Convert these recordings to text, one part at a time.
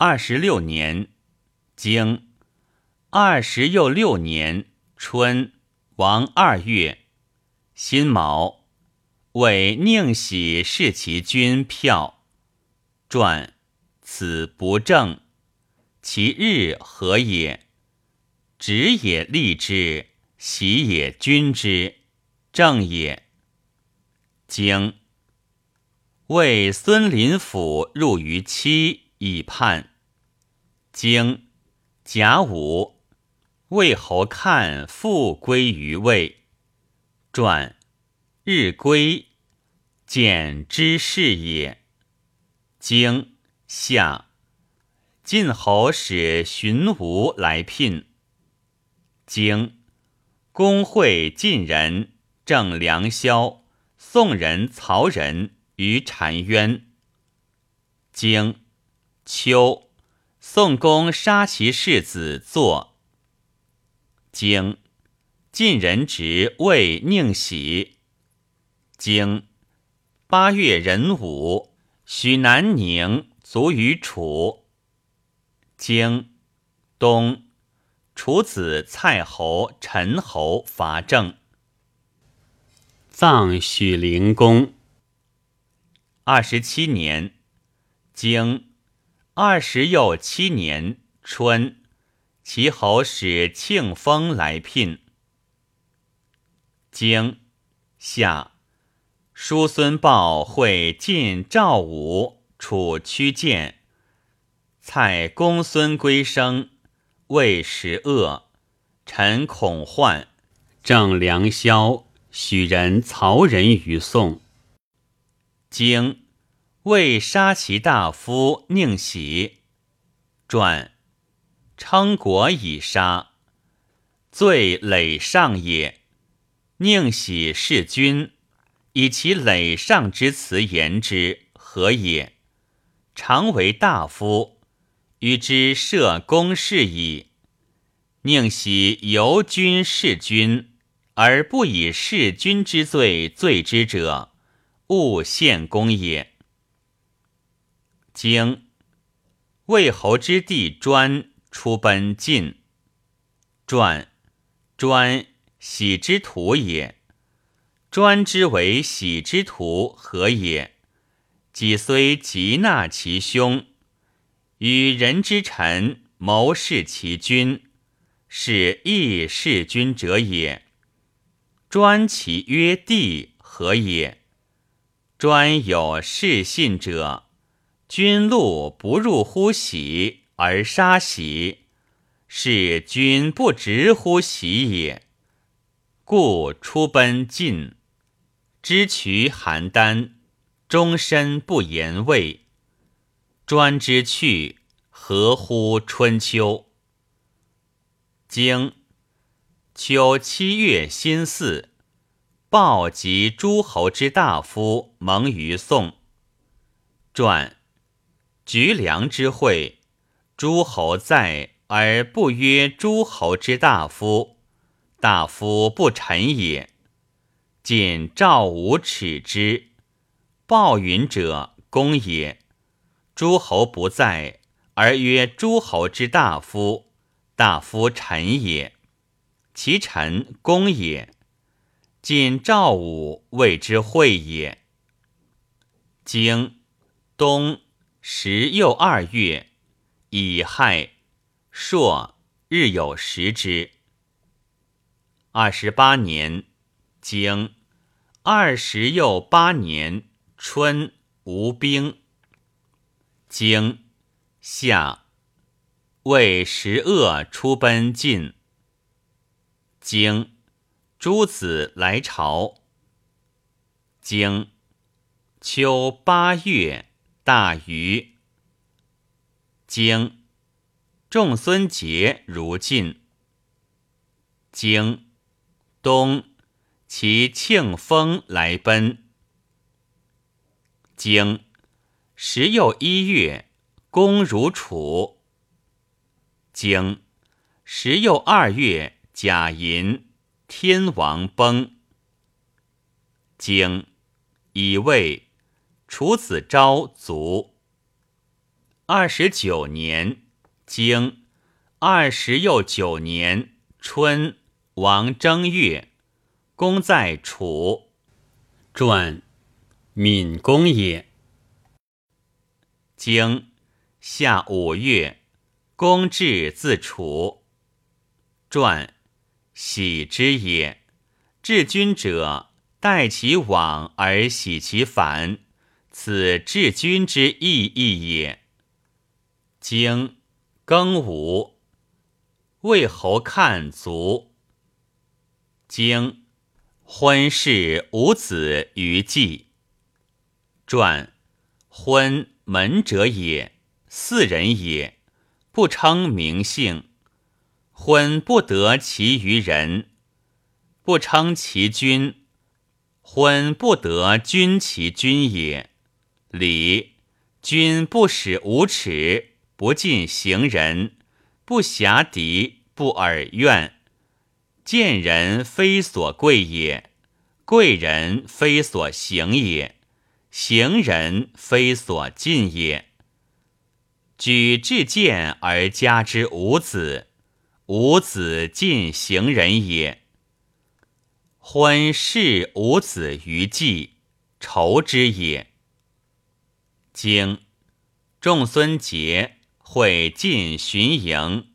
二十六年，经二十又六年春，王二月，辛卯，为宁喜视其君票。传，此不正，其日何也？直也立之，喜也君之，正也。经为孙林甫入于期。以判。经甲午，魏侯看复归于魏。传日归，简之事也。经夏，晋侯使荀吴来聘。经公会晋人郑良萧、宋人曹仁于澶渊。经秋，宋公杀其世子作。经，晋人执魏宁喜。经，八月壬午，许南宁卒于楚。经，冬，楚子蔡侯、陈侯伐郑。葬许灵公。二十七年，经。二十又七年春，齐侯使庆丰来聘。经夏，叔孙豹会晋赵武，楚屈建。蔡公孙归生，魏时恶，臣恐患。郑良萧、许人、曹仁于宋。经。为杀其大夫宁喜，传称国以杀，罪累上也。宁喜弑君，以其累上之辞言之，何也？常为大夫，与之设公事矣。宁喜由君弑君，而不以弑君之罪罪之者，勿献公也。经魏侯之弟专出奔晋。传专喜之徒也。专之为喜之徒何也？己虽极纳其兄，与人之臣谋弑其君，是义弑君者也。专其曰弟何也？专有弑信者。君禄不入乎喜而杀喜，是君不直乎喜也。故出奔晋，知渠邯郸，终身不言魏。专之去，合乎春秋？经秋七月辛巳，鲍及诸侯之大夫蒙于宋。传。局梁之会，诸侯在而不曰诸侯之大夫，大夫不臣也。仅赵武耻之，鲍云者公也。诸侯不在而曰诸侯之大夫，大夫臣也。其臣公也。仅赵武谓之会也。经东。时又二月，乙亥，朔，日有食之。二十八年，经二十又八年春，无兵。经夏，为十恶出奔晋。经诸子来朝。经秋八月。大禹，经仲孙杰如晋。经东，其庆丰来奔。经时又一月，公如楚。经时又二月，甲寅，天王崩。经乙未。楚子昭卒。二十九年，经二十又九年春，王正月，公在楚。传，闵公也。经夏五月，公至自楚。传，喜之也。治君者，待其往而喜其反，此治君之意义也。经庚午，魏侯看卒。经婚事无子于季。传婚门者也，四人也，不称名姓。婚不得其于人，不称其君。婚不得君其君也。礼君不使无耻。不近行人，不暇敌，不耳怨。见人非所贵也，贵人非所行也，行人非所近也。举至见而加之无子，无子近行人也。婚事无子于季，仇之也。经仲孙杰。会晋巡营，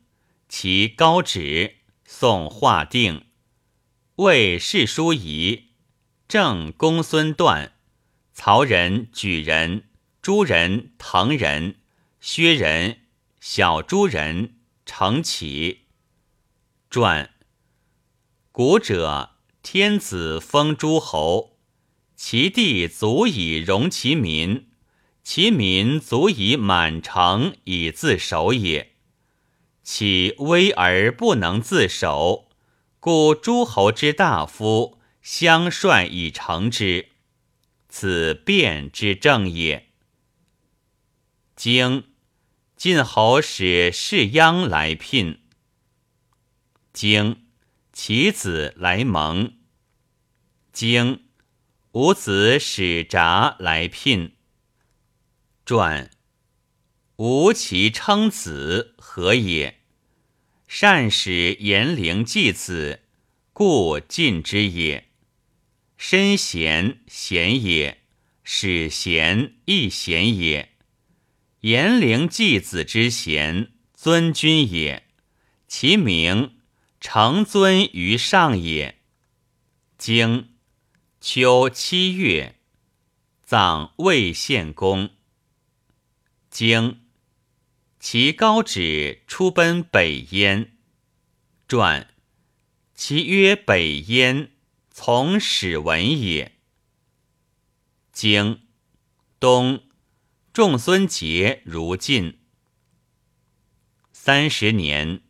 其高旨，宋画定。魏世书仪，郑公孙段，曹仁、举人、朱人、滕人、薛人、小朱人，成启。传。古者天子封诸侯，其地足以容其民。其民足以满城以自守也，其危而不能自守，故诸侯之大夫相率以成之，此变之正也。经晋侯使士鞅来聘，经其子来蒙，经吾子使札来聘。传，吾其称子何也？善使颜陵祭子，故晋之也。身贤贤也，使贤亦贤也。颜陵祭子之贤，尊君也。其名承尊于上也。经秋七月，葬魏献公。经，其高旨出奔北燕。传，其曰北燕，从始文也。经，冬，仲孙杰如晋。三十年，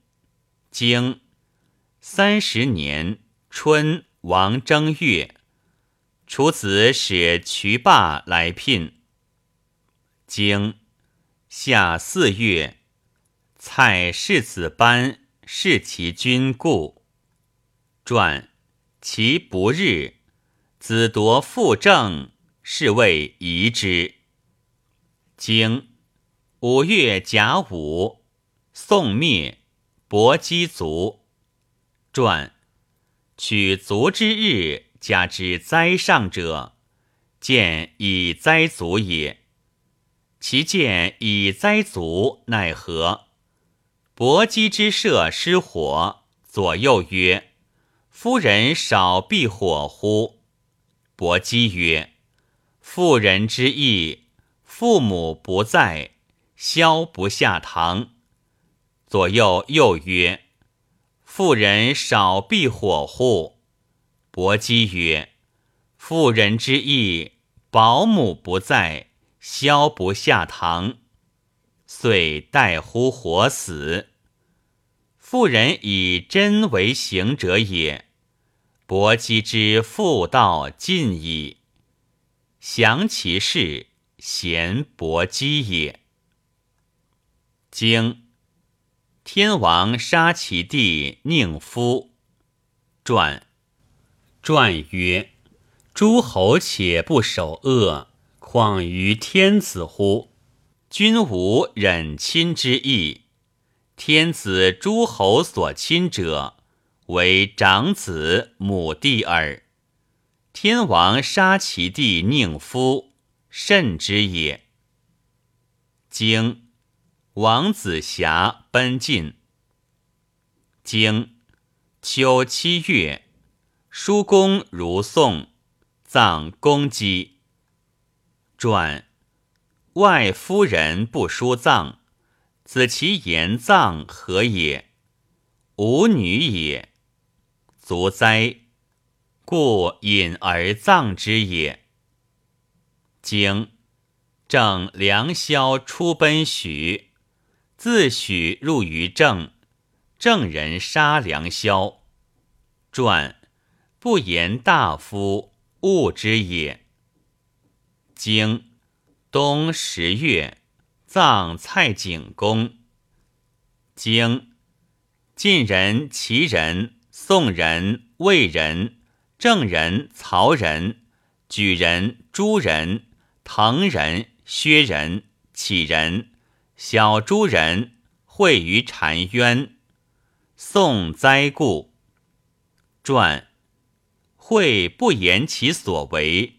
经，三十年春，王正月，楚子使渠霸来聘。经。夏四月，蔡世子班弑其君故。传其不日，子夺父政，是谓夷之。经五月甲午，宋灭，伯姬族。传取族之日，加之灾上者，见以灾族也。其见以灾足，奈何？伯姬之舍失火，左右曰：“夫人少避火乎？”伯姬曰：“妇人之意，父母不在，消不下堂。”左右又曰：“妇人少避火乎？”伯姬曰：“妇人之意，保姆不在。”消不下堂，遂待乎火死。妇人以真为行者也。伯姬之妇道尽矣。详其事，贤伯姬也。经天王杀其弟宁夫。传传曰：诸侯且不守恶。况于天子乎？君无忍亲之意。天子诸侯所亲者，为长子母弟耳。天王杀其弟宁夫，甚之也。经王子瑕奔晋。经秋七月，叔公如宋，葬公姬。传外夫人不书葬。子其言葬何也？吾女也，卒哉！故隐而葬之也。经正良宵出奔许，自许入于郑，郑人杀良宵。传不言大夫误之也。经冬十月。葬蔡景公。经晋人、齐人、宋人、魏人、郑人、曹人、举人、朱人、滕人、薛人、杞人、小诸人会于澶渊。宋灾故。传会不言其所为，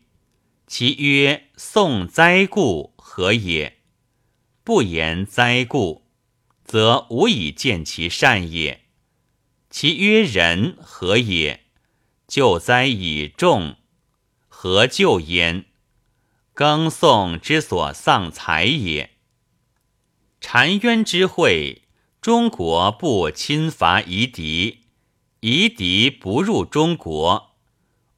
其曰：“宋灾故何也？”不言灾故，则无以见其善也。其曰人何也？救灾以众，何救焉？耕宋之所丧财也。澶渊之会，中国不侵伐夷狄，夷狄不入中国，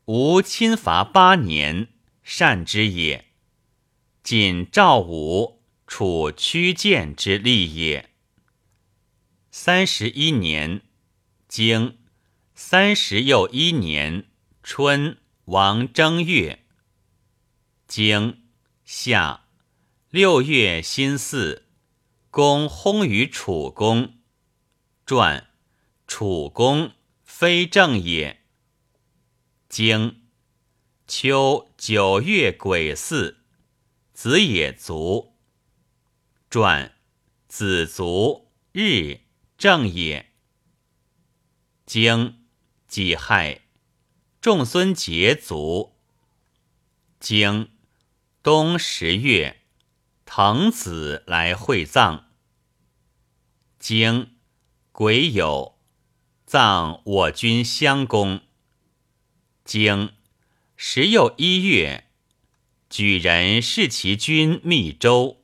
吾侵伐八年，善之也。仅赵武。楚屈建之利也。三十一年，经三十又一年春，王正月。经夏六月辛巳，公薨于楚宫。传楚宫非正也。经秋九月癸巳，子也卒。传子卒日正也。经己亥，仲孙节卒。经冬十月，滕子来会葬。经癸酉，葬我军襄公。经时又一月，举人视其君密州。